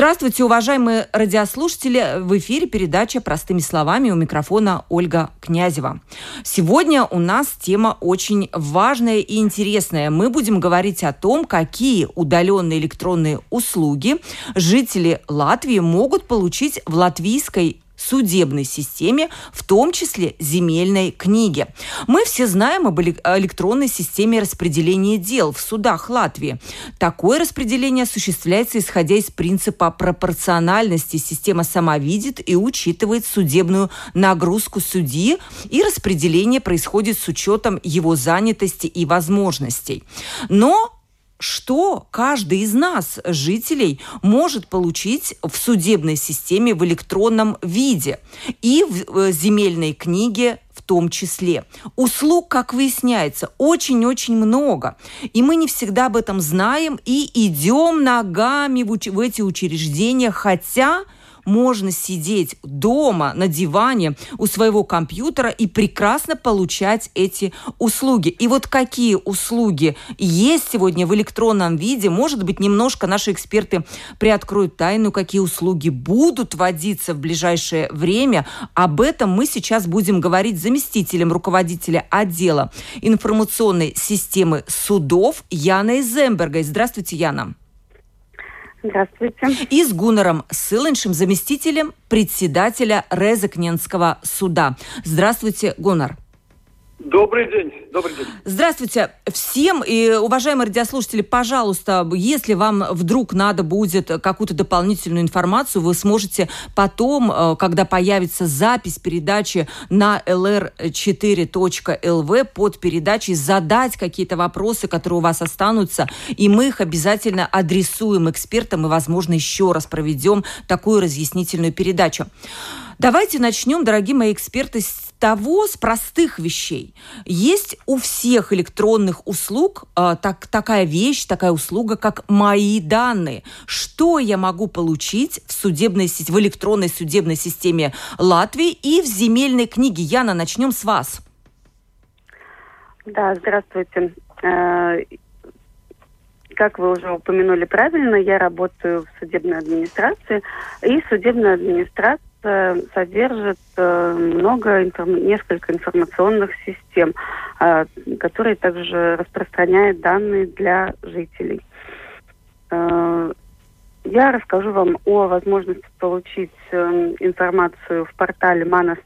Здравствуйте, уважаемые радиослушатели! В эфире передача «Простыми словами» у микрофона Ольга Князева. Сегодня у нас тема очень важная и интересная. Мы будем говорить о том, какие удаленные электронные услуги жители Латвии могут получить в латвийской судебной системе, в том числе земельной книге. Мы все знаем об электронной системе распределения дел в судах Латвии. Такое распределение осуществляется исходя из принципа пропорциональности. Система сама видит и учитывает судебную нагрузку судьи, и распределение происходит с учетом его занятости и возможностей. Но что каждый из нас, жителей, может получить в судебной системе в электронном виде и в э, земельной книге в том числе. Услуг, как выясняется, очень-очень много. И мы не всегда об этом знаем и идем ногами в, в эти учреждения, хотя можно сидеть дома на диване у своего компьютера и прекрасно получать эти услуги. И вот какие услуги есть сегодня в электронном виде, может быть, немножко наши эксперты приоткроют тайну, какие услуги будут вводиться в ближайшее время. Об этом мы сейчас будем говорить с заместителем руководителя отдела информационной системы судов Яной Зембергой. Здравствуйте, Яна. Здравствуйте. И с Гуннером Сылыншем, заместителем председателя Резакненского суда. Здравствуйте, Гуннар. Добрый день. Добрый день. Здравствуйте всем. И, уважаемые радиослушатели, пожалуйста, если вам вдруг надо будет какую-то дополнительную информацию, вы сможете потом, э, когда появится запись передачи на lr4.lv под передачей, задать какие-то вопросы, которые у вас останутся, и мы их обязательно адресуем экспертам и, возможно, еще раз проведем такую разъяснительную передачу. Давайте начнем, дорогие мои эксперты, с того, с простых вещей. Есть у всех электронных услуг э, так, такая вещь, такая услуга, как мои данные. Что я могу получить в, судебной, в электронной судебной системе Латвии и в земельной книге? Яна, начнем с вас. Да, здравствуйте. Э, как вы уже упомянули правильно, я работаю в судебной администрации, и судебная администрация содержит э, много, несколько информационных систем, э, которые также распространяют данные для жителей. Э, я расскажу вам о возможности получить информацию в портале Манас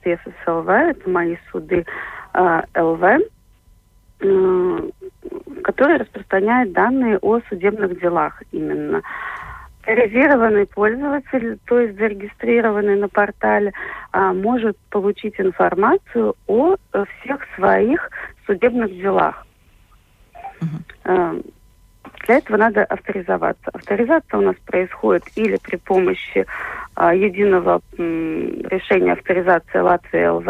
ЛВ, это мои суды ЛВ, который распространяет данные о судебных делах именно. Авторизированный пользователь, то есть зарегистрированный на портале, а, может получить информацию о э, всех своих судебных делах. Uh-huh. Для этого надо авторизоваться. Авторизация у нас происходит или при помощи а, единого решения авторизации Латвии ЛВ,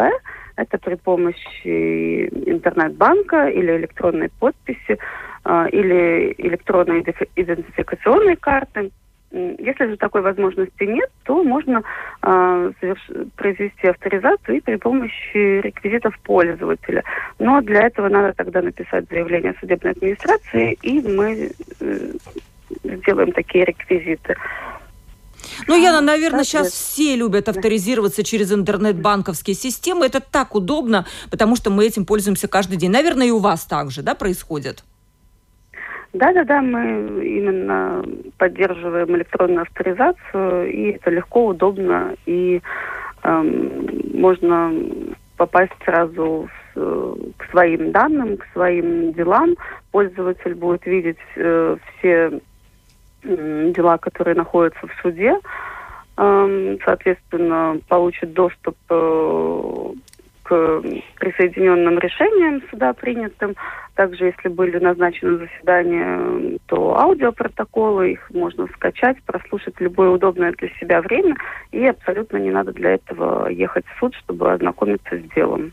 это при помощи интернет-банка или электронной подписи, а, или электронной идентификационной карты. Если же такой возможности нет, то можно э, соверш... произвести авторизацию и при помощи реквизитов пользователя. Но для этого надо тогда написать заявление судебной администрации, и мы э, сделаем такие реквизиты. Ну, Яна, наверное, так сейчас все любят авторизироваться да. через интернет-банковские системы. Это так удобно, потому что мы этим пользуемся каждый день. Наверное, и у вас также, да, происходит? Да-да-да, мы именно поддерживаем электронную авторизацию, и это легко, удобно, и эм, можно попасть сразу с, к своим данным, к своим делам. Пользователь будет видеть э, все э, дела, которые находятся в суде, э, соответственно, получит доступ э, к присоединенным решениям суда принятым. Также, если были назначены заседания, то аудиопротоколы, их можно скачать, прослушать в любое удобное для себя время, и абсолютно не надо для этого ехать в суд, чтобы ознакомиться с делом.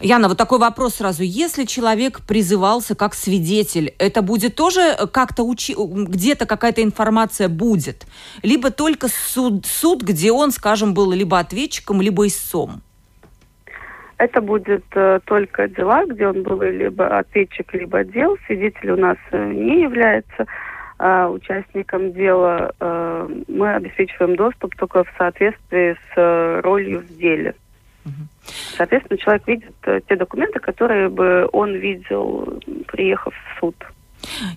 Яна, вот такой вопрос сразу. Если человек призывался как свидетель, это будет тоже как-то учи... где-то какая-то информация будет? Либо только суд, суд, где он, скажем, был либо ответчиком, либо истцом? Это будет э, только дела, где он был либо ответчик, либо дел. Свидетель у нас э, не является э, участником дела. Э, мы обеспечиваем доступ только в соответствии с э, ролью в деле. Соответственно, человек видит э, те документы, которые бы он видел, приехав в суд.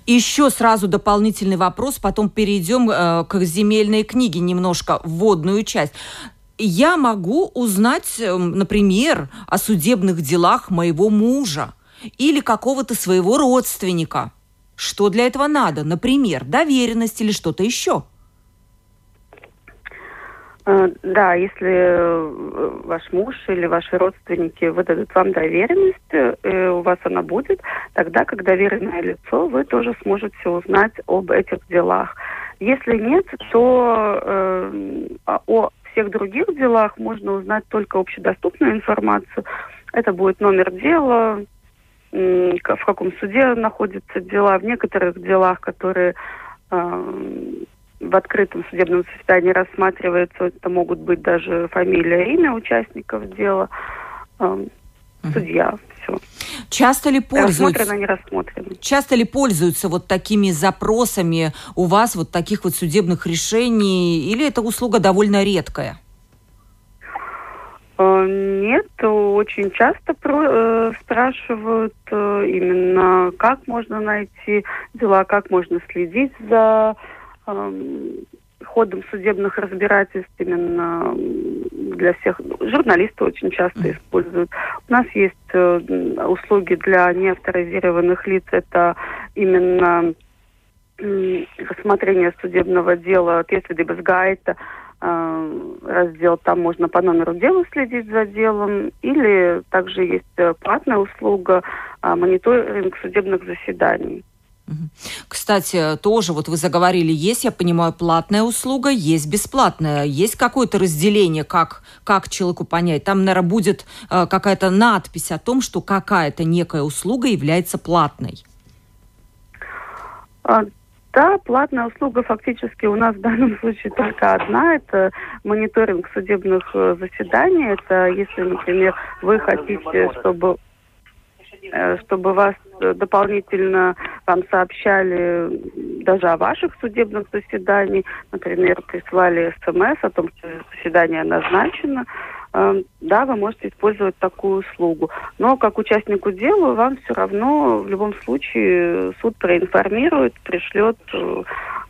Еще сразу дополнительный вопрос, потом перейдем э, к земельной книге, немножко вводную часть. Я могу узнать, э, например, о судебных делах моего мужа или какого-то своего родственника. Что для этого надо? Например, доверенность или что-то еще? Э, да, если э, ваш муж или ваши родственники выдадут вам доверенность, э, у вас она будет, тогда как доверенное лицо вы тоже сможете узнать об этих делах. Если нет, то э, о всех других делах можно узнать только общедоступную информацию. Это будет номер дела, в каком суде находятся дела. В некоторых делах, которые в открытом судебном заседании рассматривается, это могут быть даже фамилия, имя участников дела, э, судья, все. Часто ли пользуются? Рассмотрено, не рассмотрено. Часто ли пользуются вот такими запросами у вас вот таких вот судебных решений, или эта услуга довольно редкая? Э, нет, очень часто про, э, спрашивают э, именно, как можно найти дела, как можно следить за ходом судебных разбирательств именно для всех. Журналисты очень часто используют. У нас есть э, услуги для неавторизированных лиц. Это именно рассмотрение судебного дела если без гайта, э, раздел, там можно по номеру дела следить за делом, или также есть э, платная услуга мониторинг судебных заседаний. Кстати, тоже вот вы заговорили, есть, я понимаю, платная услуга, есть бесплатная. Есть какое-то разделение, как, как человеку понять? Там, наверное, будет э, какая-то надпись о том, что какая-то некая услуга является платной. А, да, платная услуга фактически у нас в данном случае только одна. Это мониторинг судебных э, заседаний. Это если, например, вы хотите, чтобы Э, чтобы вас дополнительно вам сообщали даже о ваших судебных заседаниях, например, прислали смс о том, что заседание назначено, э, да, вы можете использовать такую услугу. Но как участнику дела вам все равно в любом случае суд проинформирует, пришлет э,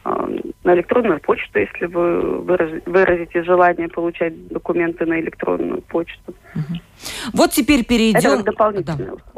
на электронную почту, если вы выразите желание получать документы на электронную почту. Вот теперь перейдем да,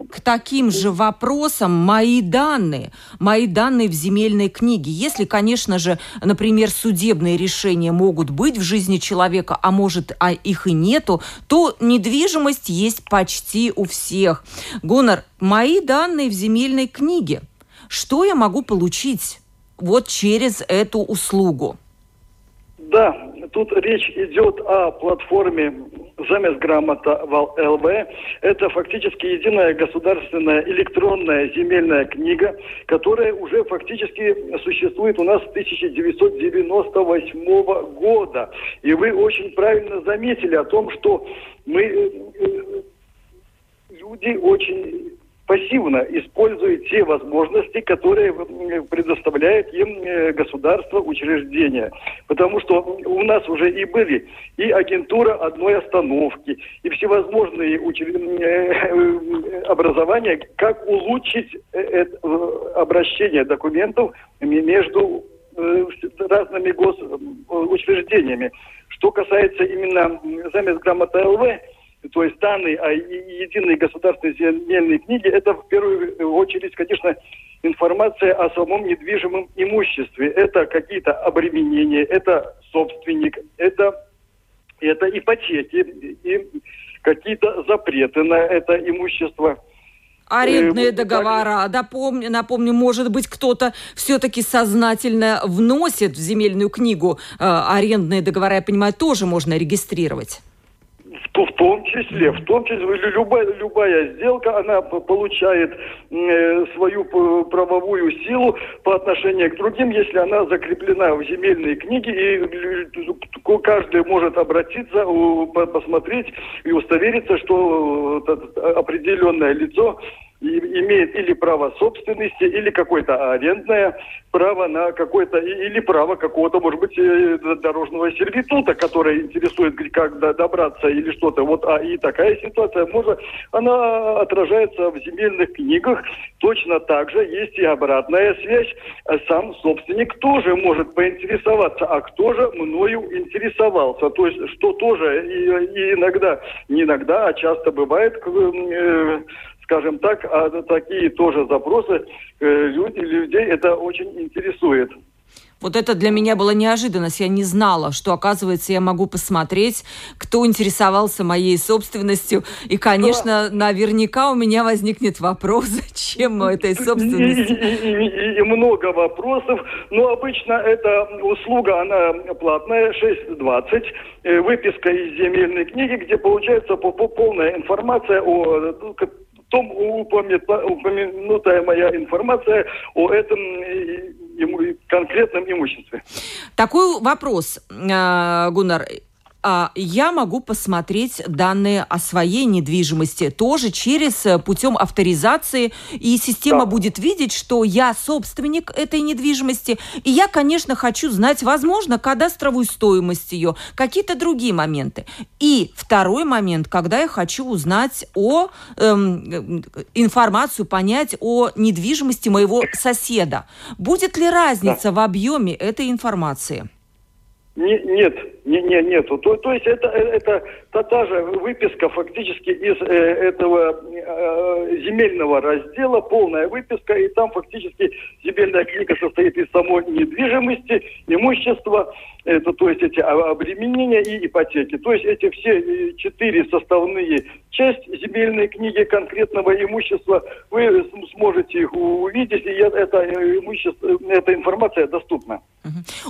к таким же вопросам. Мои данные, мои данные в земельной книге. Если, конечно же, например, судебные решения могут быть в жизни человека, а может, а их и нету, то недвижимость есть почти у всех. Гонор, мои данные в земельной книге. Что я могу получить? Вот через эту услугу? Да, тут речь идет о платформе замес грамота ЛВ. Это фактически единая государственная электронная земельная книга, которая уже фактически существует у нас с 1998 года. И вы очень правильно заметили о том, что мы э, э, люди очень пассивно использует те возможности, которые предоставляет им э, государство, учреждения. Потому что у нас уже и были и агентура одной остановки, и всевозможные учр... Э, образования, как улучшить э, обращение документов между разными госучреждениями. Что касается именно замес грамота ЛВ, то есть данные о единой государственной земельной книге, это в первую очередь, конечно, информация о самом недвижимом имуществе. Это какие-то обременения, это собственник, это, это ипотеки и какие-то запреты на это имущество. Арендные э, договора, напомню, напомню, может быть, кто-то все-таки сознательно вносит в земельную книгу э, арендные договора, я понимаю, тоже можно регистрировать В том числе, в том числе, любая, любая сделка, она получает э, свою правовую силу по отношению к другим, если она закреплена в земельной книге, и каждый может обратиться, посмотреть и удостовериться, что э, определенное лицо имеет или право собственности, или какое-то арендное право на какое-то, или право какого-то, может быть, э, дорожного сервитута, которое интересует, как добраться или что-то. Вот, а и такая ситуация, может, она отражается в земельных книгах. Точно так же есть и обратная связь. Сам собственник тоже может поинтересоваться, а кто же мною интересовался. То есть, что тоже и, и иногда, не иногда, а часто бывает, э, скажем так, а такие тоже запросы э, люди, людей это очень интересует. Вот это для меня была неожиданность. Я не знала, что, оказывается, я могу посмотреть, кто интересовался моей собственностью. И, конечно, да. наверняка у меня возникнет вопрос, зачем этой собственности. И, и, и, и много вопросов. Но обычно эта услуга, она платная, 6,20. Э, выписка из земельной книги, где получается полная информация о том упомянутая моя информация о этом конкретном имуществе. Такой вопрос, э, Гуннар. А, я могу посмотреть данные о своей недвижимости тоже через э, путем авторизации, и система да. будет видеть, что я собственник этой недвижимости, и я, конечно, хочу знать, возможно, кадастровую стоимость ее, какие-то другие моменты. И второй момент, когда я хочу узнать о эм, информацию, понять о недвижимости моего соседа. Будет ли разница да. в объеме этой информации? Не, нет, не, не, нету. То, то есть это, это та, та же выписка фактически из э, этого э, земельного раздела, полная выписка, и там фактически земельная книга состоит из самой недвижимости, имущества, это, то есть эти обременения и ипотеки. То есть эти все э, четыре составные части земельной книги конкретного имущества, вы сможете их увидеть, и это имущество, эта информация доступна.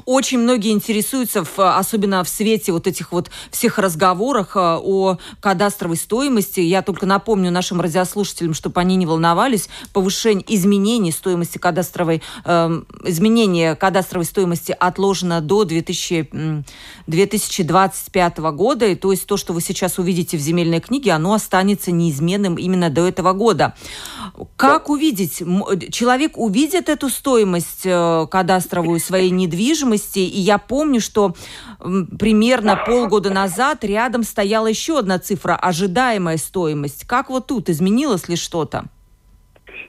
Очень многие интересуются, особенно в свете вот этих вот всех разговорах э, о кадастровой стоимости. Я только напомню нашим радиослушателям, чтобы они не волновались, повышение, изменение стоимости кадастровой, э, изменение кадастровой стоимости отложено до 2000, 2025 года. И то есть то, что вы сейчас увидите в земельной книге, оно останется неизменным именно до этого года. Как увидеть? Человек увидит эту стоимость э, кадастровую своей недвижимости, и я помню, что примерно полгода назад рядом стояла еще одна цифра, ожидаемая стоимость. Как вот тут изменилось ли что-то?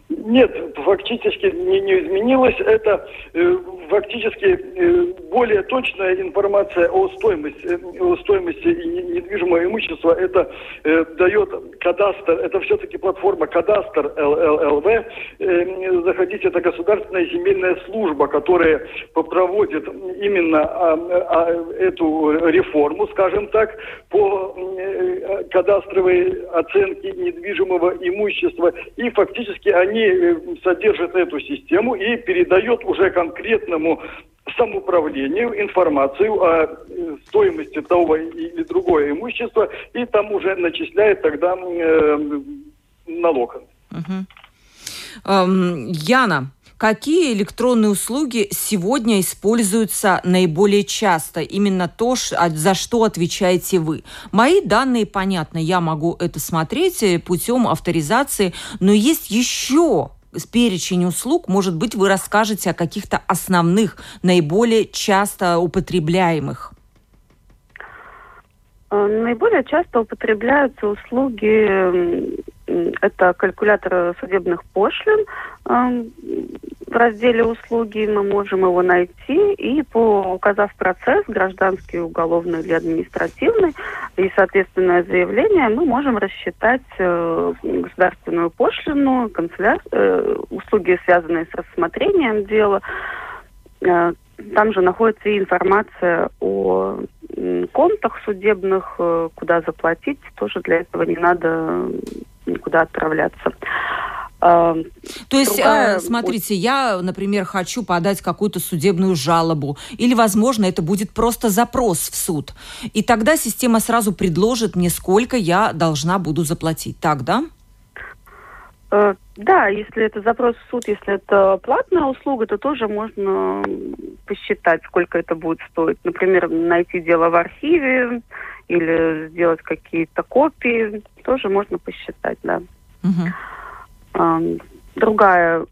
Нет, фактически не, не изменилось. Это э, фактически э, более точная информация о стоимости, э, о стоимости недвижимого имущества. Это э, дает кадастр, это все-таки платформа кадастр ЛЛВ. Э, заходите, это государственная земельная служба, которая проводит именно а, а, эту реформу, скажем так, по э, кадастровой оценке недвижимого имущества. И фактически они э, содержат эту систему и передают уже конкретному самоуправлению информацию о э, стоимости того или другого имущества, и там уже начисляет тогда э, налог. Яна, Какие электронные услуги сегодня используются наиболее часто? Именно то, а, за что отвечаете вы. Мои данные, понятно, я могу это смотреть э, путем авторизации, но есть еще перечень услуг, может быть, вы расскажете о каких-то основных, наиболее часто употребляемых. Э, наиболее часто употребляются услуги это калькулятор судебных пошлин. Эм, в разделе «Услуги» мы можем его найти и, по, указав процесс, гражданский, уголовный или административный, и соответственное заявление, мы можем рассчитать э, государственную пошлину, канцеляр, э, услуги, связанные с рассмотрением дела. Э, там же находится и информация о контах судебных, э, куда заплатить. Тоже для этого не надо никуда отправляться. А, То есть, другая... А, смотрите, я, например, хочу подать какую-то судебную жалобу, или, возможно, это будет просто запрос в суд, и тогда система сразу предложит мне, сколько я должна буду заплатить. Так, да? Да, если это запрос в суд, если это платная услуга, то тоже можно посчитать, сколько это будет стоить. Например, найти дело в архиве или сделать какие-то копии, тоже можно посчитать, да. Угу. Другая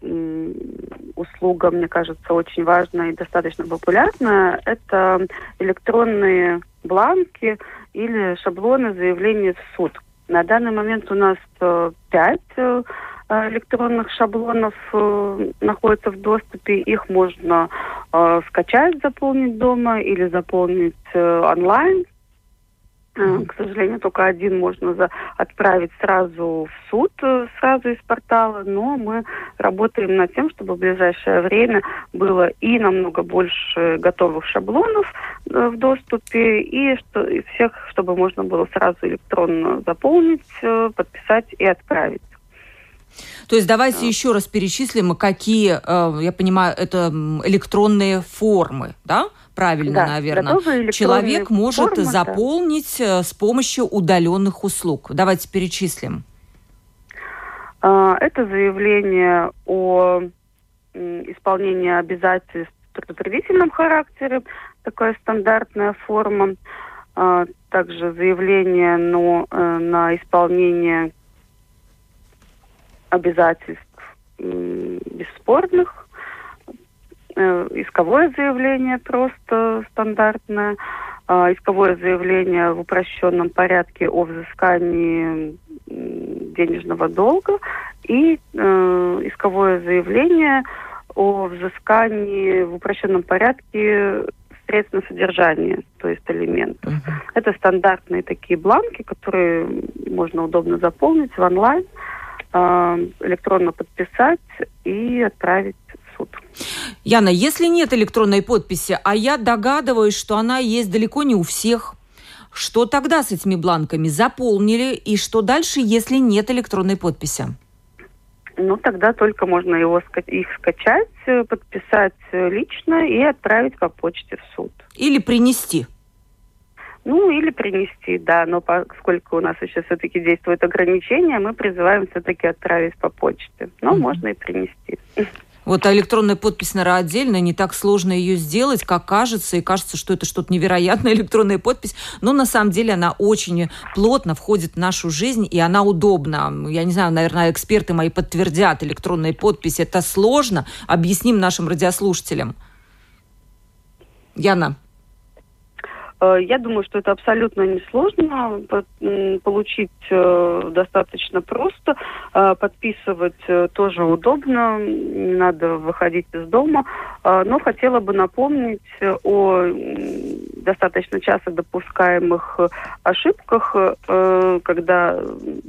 услуга, мне кажется, очень важная и достаточно популярная, это электронные бланки или шаблоны заявления в суд. На данный момент у нас э, пять э, электронных шаблонов э, находятся в доступе. Их можно скачать, заполнить дома или заполнить онлайн. К сожалению, только один можно за, отправить сразу в суд, э, сразу из портала, но мы работаем над тем, чтобы в ближайшее время было и намного больше готовых шаблонов э, в доступе, и, что, и всех, чтобы можно было сразу электронно заполнить, э, подписать и отправить. То есть давайте да. еще раз перечислим, какие, я понимаю, это электронные формы, да? правильно, да, наверное, человек может формы, заполнить да. Э, с помощью удаленных услуг. Давайте перечислим. А, это заявление о исполнении обязательств в трудопривительном характере, такая стандартная форма. А, также заявление но, э, на исполнение обязательств бесспорных Э, исковое заявление просто стандартное, а, исковое заявление в упрощенном порядке о взыскании денежного долга и э, исковое заявление о взыскании в упрощенном порядке средств на содержание, то есть элементов. Uh-huh. Это стандартные такие бланки, которые можно удобно заполнить в онлайн, э, электронно подписать и отправить суд. Яна, если нет электронной подписи, а я догадываюсь, что она есть далеко не у всех, что тогда с этими бланками заполнили и что дальше, если нет электронной подписи? Ну, тогда только можно его, их скачать, подписать лично и отправить по почте в суд. Или принести. Ну, или принести, да, но поскольку у нас еще все-таки действуют ограничения, мы призываем все-таки отправить по почте. Но mm-hmm. можно и принести. Вот а электронная подпись, наверное, отдельная, не так сложно ее сделать, как кажется, и кажется, что это что-то невероятное, электронная подпись, но на самом деле она очень плотно входит в нашу жизнь, и она удобна. Я не знаю, наверное, эксперты мои подтвердят, электронная подпись, это сложно. Объясним нашим радиослушателям. Яна. Э, я думаю, что это абсолютно несложно получить э, достаточно просто. Э, подписывать тоже удобно, не надо выходить из дома. Но хотела бы напомнить о достаточно часто допускаемых ошибках, когда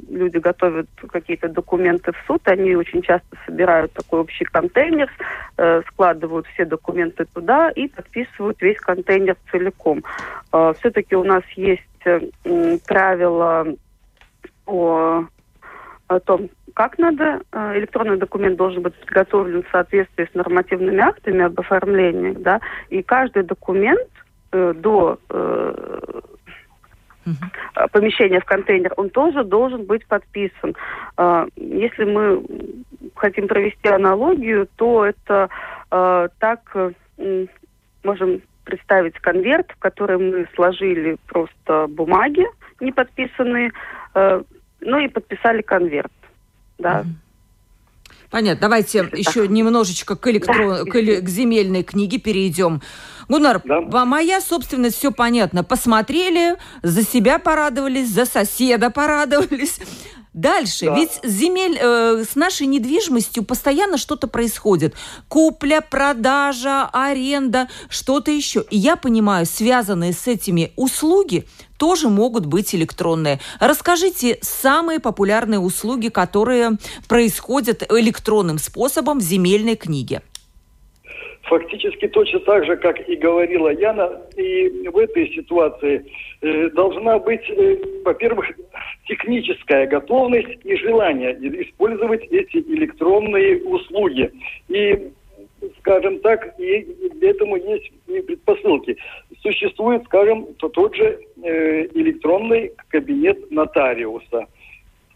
люди готовят какие-то документы в суд, они очень часто собирают такой общий контейнер, складывают все документы туда и подписывают весь контейнер целиком. А, все-таки у нас есть э, правила о, о том, как надо, э, электронный документ должен быть подготовлен в соответствии с нормативными актами об оформлении, да, и каждый документ э, до э, помещения в контейнер, он тоже должен быть подписан. Э, если мы хотим провести аналогию, то это э, так э, можем представить конверт, в который мы сложили просто бумаги не подписанные, э, ну и подписали конверт. Да. Понятно. Давайте Это еще так. немножечко к, электрон... да. к, к земельной книге перейдем. Гуннар, да. моя собственность, все понятно. Посмотрели, за себя порадовались, за соседа порадовались. Дальше, да. ведь земель э, с нашей недвижимостью постоянно что-то происходит. Купля, продажа, аренда, что-то еще. И я понимаю, связанные с этими услуги тоже могут быть электронные. Расскажите самые популярные услуги, которые происходят электронным способом в земельной книге. Фактически точно так же, как и говорила Яна, и в этой ситуации э, должна быть, э, во-первых, техническая готовность и желание использовать эти электронные услуги. И скажем так, и этому есть предпосылки. Существует, скажем, то тот же э, электронный кабинет нотариуса –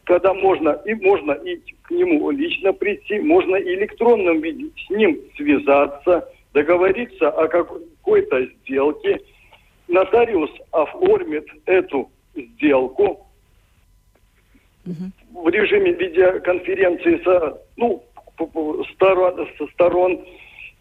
когда можно и можно и к нему лично прийти, можно и электронном виде с ним связаться, договориться о какой-то сделке. Нотариус оформит эту сделку угу. в режиме видеоконференции со, ну, сторон, со сторон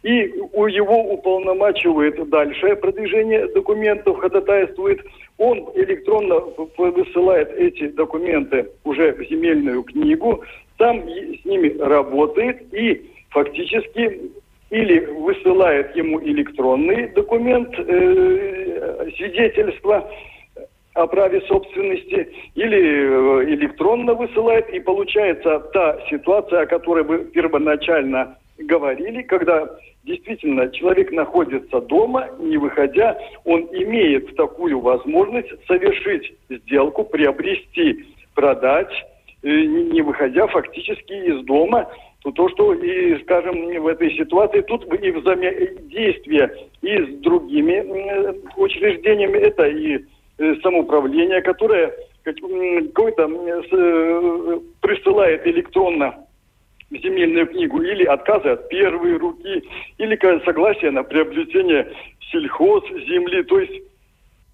и у его уполномачивает дальше продвижение документов, ходатайствует. Он электронно высылает эти документы уже в земельную книгу, там с ними работает и фактически или высылает ему электронный документ, э, свидетельство о праве собственности, или э, электронно высылает, и получается та ситуация, о которой вы первоначально говорили, когда действительно человек находится дома, не выходя, он имеет такую возможность совершить сделку, приобрести, продать, э, не выходя фактически из дома, то, то что, и, скажем, в этой ситуации тут и взаимодействие и с другими учреждениями, это и э, самоуправление, которое какой-то э, присылает электронно земельную книгу, или отказы от первой руки, или согласие на приобретение сельхоз земли. То есть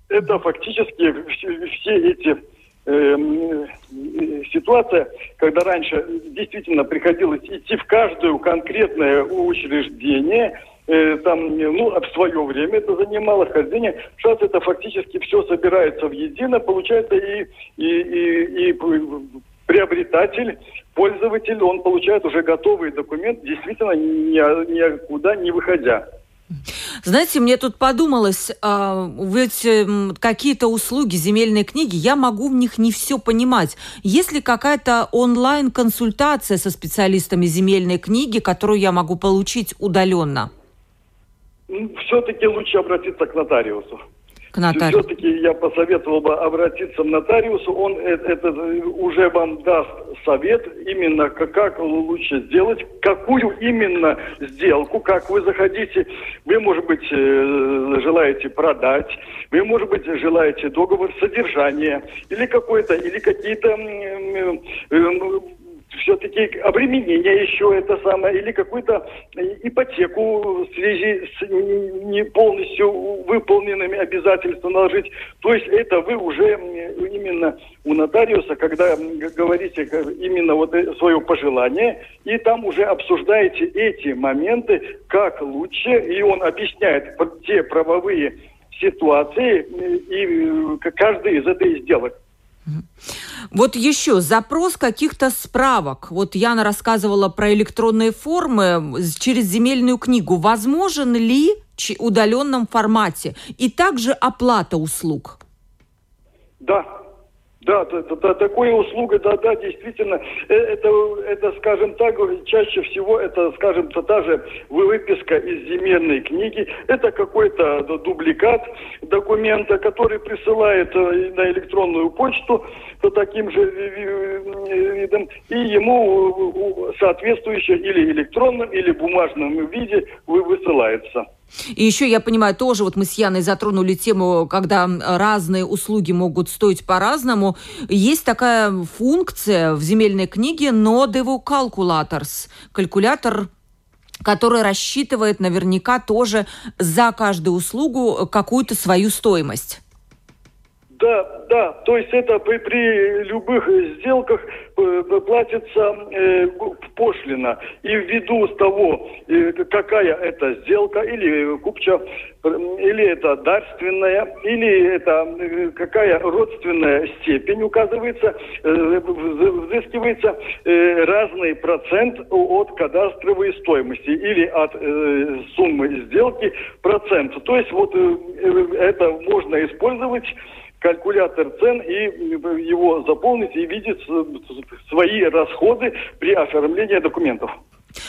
это фактически все эти эм, э, ситуация, когда раньше действительно приходилось идти в каждое конкретное учреждение, э, там, ну, в свое время это занимало хождение. Сейчас это фактически все собирается в едино, получается и, и, и, и приобретатель, пользователь, он получает уже готовый документ, действительно ни, никуда не выходя. Знаете, мне тут подумалось, а, ведь эм, какие-то услуги, земельные книги, я могу в них не все понимать. Есть ли какая-то онлайн-консультация со специалистами земельной книги, которую я могу получить удаленно? Все-таки лучше обратиться к нотариусу к нотариусу? Все-таки я посоветовал бы обратиться к нотариусу. Он это, это уже вам даст совет именно как, как лучше сделать, какую именно сделку, как вы заходите. Вы, может быть, э, желаете продать, вы, может быть, желаете договор содержания или какой-то, или какие-то все-таки обременение еще это самое, или какую-то ипотеку в связи с не полностью выполненными обязательствами наложить. То есть это вы уже именно у нотариуса, когда говорите именно вот свое пожелание, и там уже обсуждаете эти моменты, как лучше, и он объясняет те правовые ситуации и каждый из этой сделок. Вот еще запрос каких-то справок. Вот Яна рассказывала про электронные формы через земельную книгу. Возможен ли в удаленном формате? И также оплата услуг? Да, да, да, да, такая услуга, да, да, действительно, э, это, это, скажем так, чаще всего это, скажем, та же выписка из земельной книги, это какой-то дубликат документа, который присылает э, на электронную почту по таким же видам, и ему соответствующее или электронном, или бумажном виде высылается. И еще, я понимаю, тоже вот мы с Яной затронули тему, когда разные услуги могут стоить по-разному. Есть такая функция в земельной книге Nodevo Calculators. Калькулятор который рассчитывает наверняка тоже за каждую услугу какую-то свою стоимость. Да, да, то есть это при, при любых сделках э, платится э, пошлина. И ввиду с того, э, какая это сделка, или купча, или это дарственная, или это э, какая родственная степень указывается, э, взыскивается э, разный процент от кадастровой стоимости или от э, суммы сделки процент. То есть вот э, э это можно использовать калькулятор цен и его заполнить и видеть свои расходы при оформлении документов.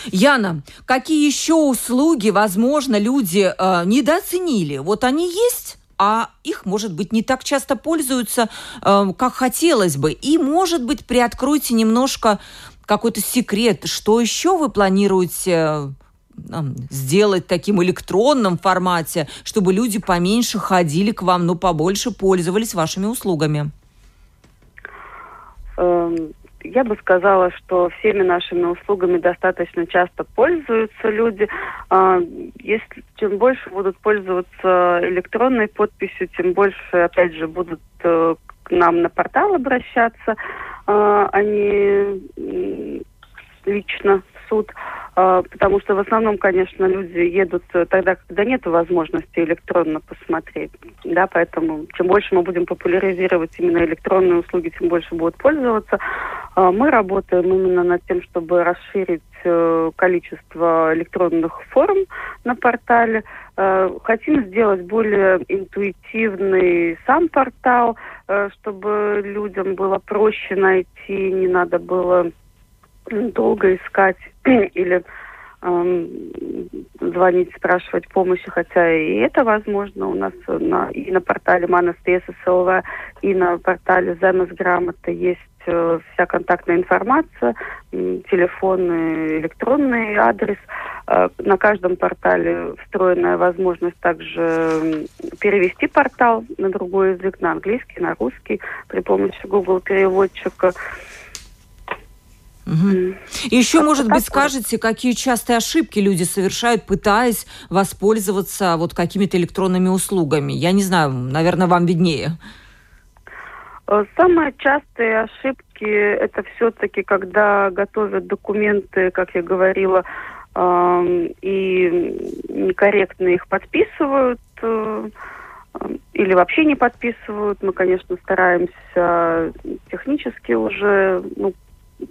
Яна, какие еще услуги, возможно, люди э, недооценили? Вот они есть, а их, может быть, не так часто пользуются, э, как хотелось бы. И, может быть, приоткройте немножко какой-то секрет, что еще вы планируете э, сделать таким электронном формате, чтобы люди поменьше ходили к вам, но побольше пользовались вашими услугами? Эм, я бы сказала, что всеми нашими услугами достаточно часто пользуются люди. А, если чем больше будут пользоваться электронной подписью, тем больше, опять же, будут э, к нам на портал обращаться, а, а не лично суд. А, потому что в основном, конечно, люди едут э, тогда, когда нет возможности электронно посмотреть. Да, поэтому чем больше мы будем популяризировать именно электронные услуги, тем больше будут пользоваться. А, мы работаем именно над тем, чтобы расширить э, количество электронных форм на портале. Хотим сделать более интуитивный сам портал, э, чтобы людям было проще найти, не надо было долго искать или эм, звонить, спрашивать помощи, хотя и это возможно у нас на, и на портале Манас СЛВ, и на портале Замес Грамота есть э, вся контактная информация, телефонный, электронный адрес. Э, на каждом портале встроенная возможность также перевести портал на другой язык, на английский, на русский при помощи Google переводчика. Угу. И еще, может быть, скажете, какие частые ошибки люди совершают, пытаясь воспользоваться вот какими-то электронными услугами? Я не знаю, наверное, вам виднее. Э, самые частые ошибки это все-таки, когда готовят документы, как я говорила, и некорректно их подписывают э, или вообще не подписывают. Мы, конечно, стараемся технически уже ну,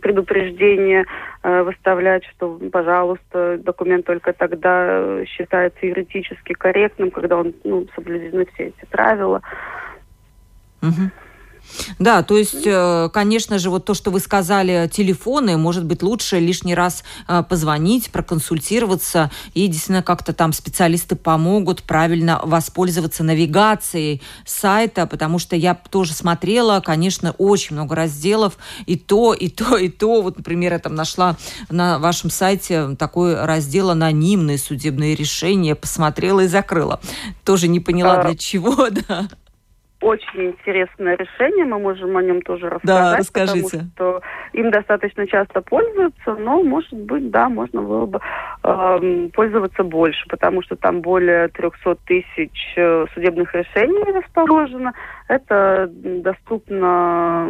предупреждение э, выставлять, что, пожалуйста, документ только тогда считается юридически корректным, когда он, ну, соблюдены все эти правила. Угу. Да, то есть, э, конечно же, вот то, что вы сказали, телефоны, может быть, лучше лишний раз э, позвонить, проконсультироваться, и действительно как-то там специалисты помогут правильно воспользоваться навигацией сайта, потому что я тоже смотрела, конечно, очень много разделов, и то, и то, и то. Вот, например, я там нашла на вашем сайте такой раздел «Анонимные судебные решения», посмотрела и закрыла. Тоже не поняла, для чего, да очень интересное решение, мы можем о нем тоже рассказать. Да, расскажите. Потому что им достаточно часто пользуются, но, может быть, да, можно было бы э, пользоваться больше, потому что там более 300 тысяч э, судебных решений расположено. Это доступно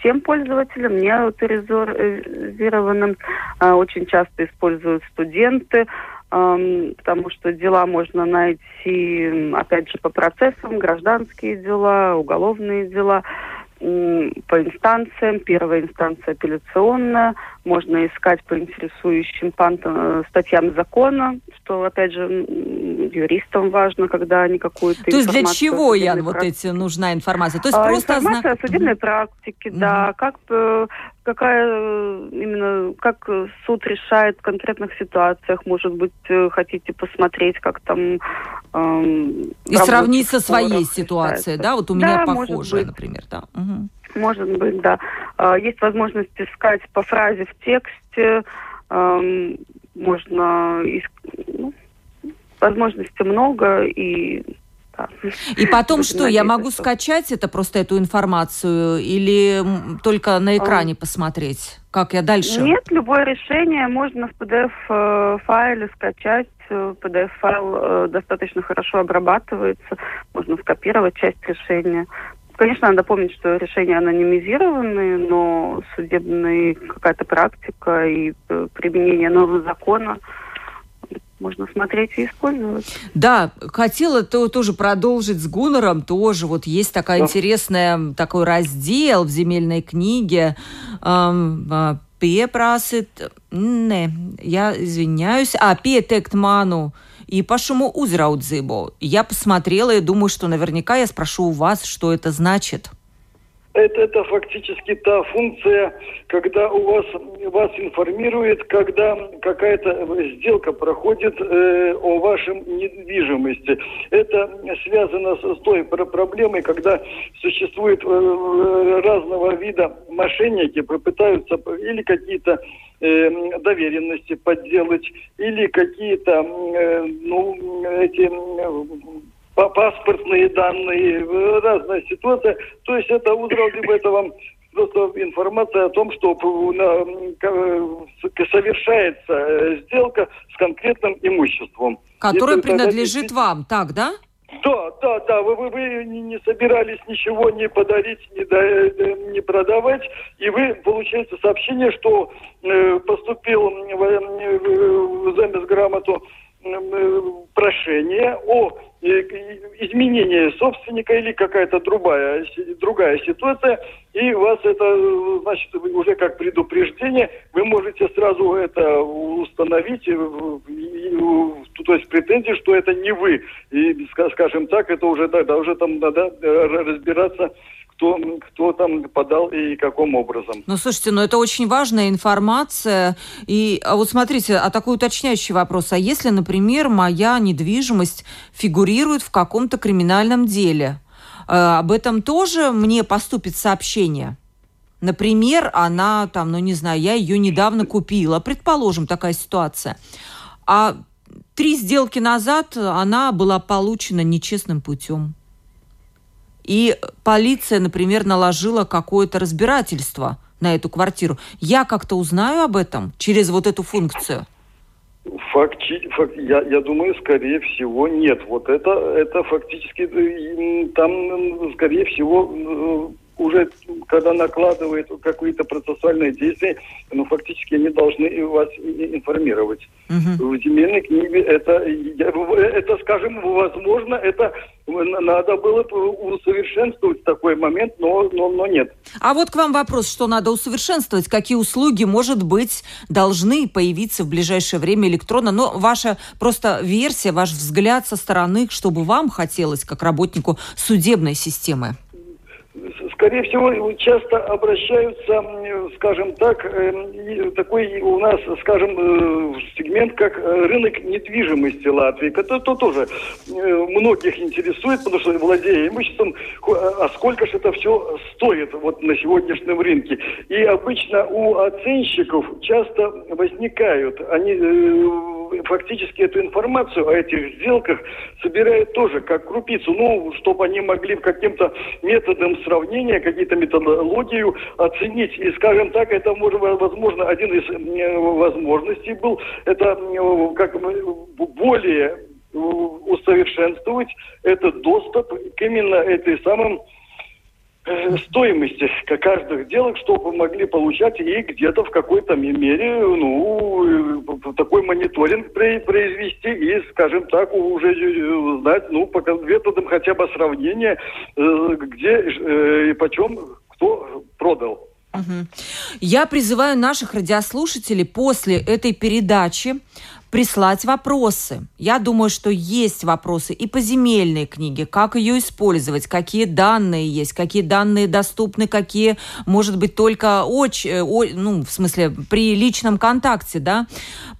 всем пользователям, не авторизированным. Э, очень часто используют студенты потому что дела можно найти, опять же, по процессам, гражданские дела, уголовные дела по инстанциям. Первая инстанция апелляционная. Можно искать по интересующим э, статьям закона, что, опять же, юристам важно, когда они какую-то То есть для чего, Ян, вот эти нужна информация? То есть а, просто информация зна... о судебной практике, mm да, как э, какая э, именно как суд решает в конкретных ситуациях, может быть, хотите посмотреть, как там эм, и сравнить со своей ситуацией, да, вот у меня да, похожая, например, да. Угу. Может быть, да. А, есть возможность искать по фразе в тексте, эм, можно ну, возможностей много и и потом что, я могу скачать это просто эту информацию или только на экране посмотреть? Как я дальше? Нет, любое решение можно в PDF-файле э, скачать. PDF-файл э, достаточно хорошо обрабатывается. Можно скопировать часть решения. Конечно, надо помнить, что решения анонимизированы, но судебная какая-то практика и э, применение нового закона можно смотреть и использовать. Да, хотела то, тоже продолжить с Гуннером, тоже вот есть такая да. интересная, такой раздел в земельной книге, эм, пieprasит, не, я извиняюсь, а, manu и пошему узраудзыбу. Я посмотрела и думаю, что наверняка я спрошу у вас, что это значит. Это, это фактически та функция, когда у вас вас информирует, когда какая-то сделка проходит э, о вашем недвижимости. Это связано с, с той проблемой, когда существует э, разного вида мошенники, попытаются или какие-то э, доверенности подделать, или какие-то э, ну, эти паспортные данные, разная ситуация. То есть это утром, либо это вам просто информация о том, что совершается э, сделка с конкретным имуществом. Которое принадлежит тогда... вам, так, да? Да, да, да. Вы, вы, вы не собирались ничего не подарить, не, до, э, не продавать, и вы получаете сообщение, что э, поступил в, в, в замес грамоту э, прошение о изменение собственника или какая-то другая, другая ситуация, и вас это, значит, уже как предупреждение, вы можете сразу это установить, то есть претензии, что это не вы. И, скажем так, это уже тогда уже там надо э, разбираться кто, кто там подал и каким образом. Ну, слушайте, ну это очень важная информация. И а вот смотрите, а такой уточняющий вопрос. А если, например, моя недвижимость фигурирует в каком-то криминальном деле, э, об этом тоже мне поступит сообщение? Например, она там, ну не знаю, я ее недавно купила, предположим, такая ситуация. А три сделки назад она была получена нечестным путем и полиция, например, наложила какое-то разбирательство на эту квартиру. Я как-то узнаю об этом через вот эту функцию? Факти, фак, я, я думаю, скорее всего, нет. Вот это, это фактически там, скорее всего, уже когда накладывает какие-то процессуальные действия, ну, фактически они должны вас информировать. Угу. В земельной книге это, это, скажем, возможно, это надо было усовершенствовать такой момент, но, но, но нет. А вот к вам вопрос, что надо усовершенствовать? Какие услуги, может быть, должны появиться в ближайшее время электронно? Но ваша просто версия, ваш взгляд со стороны, чтобы вам хотелось, как работнику судебной системы? Скорее всего, часто обращаются, скажем так, э, такой у нас, скажем, э, сегмент, как э, рынок недвижимости Латвии. Это то тоже многих интересует, потому что владея имуществом, а сколько же это все стоит вот на сегодняшнем рынке. И обычно у оценщиков часто возникают, они фактически эту информацию о этих сделках собирают тоже как крупицу, ну, чтобы они могли каким-то методом сравнения, какие-то методологию оценить. И, скажем так, это, может, возможно, один из возможностей был, это как более усовершенствовать этот доступ к именно этой самым Э, стоимости каждых сделок, чтобы могли получать и где-то в какой-то мере, ну, э, такой мониторинг произвести и, скажем так, уже э, знать, ну, по методам хотя бы сравнения, где и почем кто продал. Я призываю наших радиослушателей после этой передачи прислать вопросы. Я думаю, что есть вопросы и по земельной книге, как ее использовать, какие данные есть, какие данные доступны, какие, может быть, только оч, э, о, ну, в смысле, при личном контакте, да.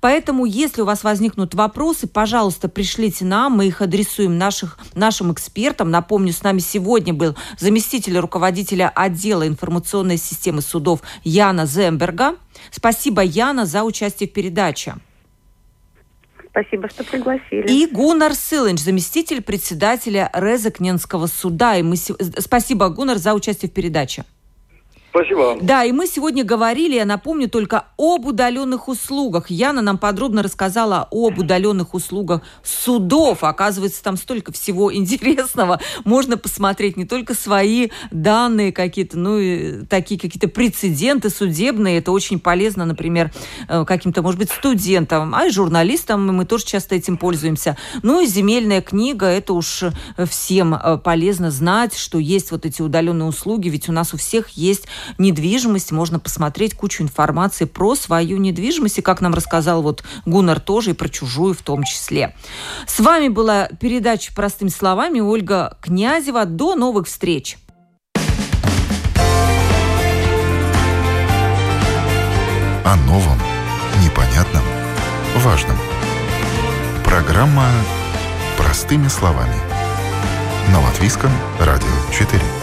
Поэтому, если у вас возникнут вопросы, пожалуйста, пришлите нам, мы их адресуем наших, нашим экспертам. Напомню, с нами сегодня был заместитель руководителя отдела информационной системы судов Яна Земберга. Спасибо, Яна, за участие в передаче. Спасибо, что пригласили. И Гунар Сылынч, заместитель председателя Резакненского суда. И мы... Спасибо, Гунар, за участие в передаче. Спасибо Да, и мы сегодня говорили, я напомню, только об удаленных услугах. Яна нам подробно рассказала об удаленных услугах судов. Оказывается, там столько всего интересного. Можно посмотреть не только свои данные какие-то, ну и такие какие-то прецеденты судебные. Это очень полезно, например, э, каким-то, может быть, студентам, а и журналистам. Мы тоже часто этим пользуемся. Ну и земельная книга, это уж всем э, полезно знать, что есть вот эти удаленные услуги, ведь у нас у всех есть недвижимость, можно посмотреть кучу информации про свою недвижимость, и как нам рассказал вот Гуннар тоже, и про чужую в том числе. С вами была передача «Простыми словами» Ольга Князева. До новых встреч! О новом, непонятном, важном. Программа «Простыми словами» на Латвийском радио 4.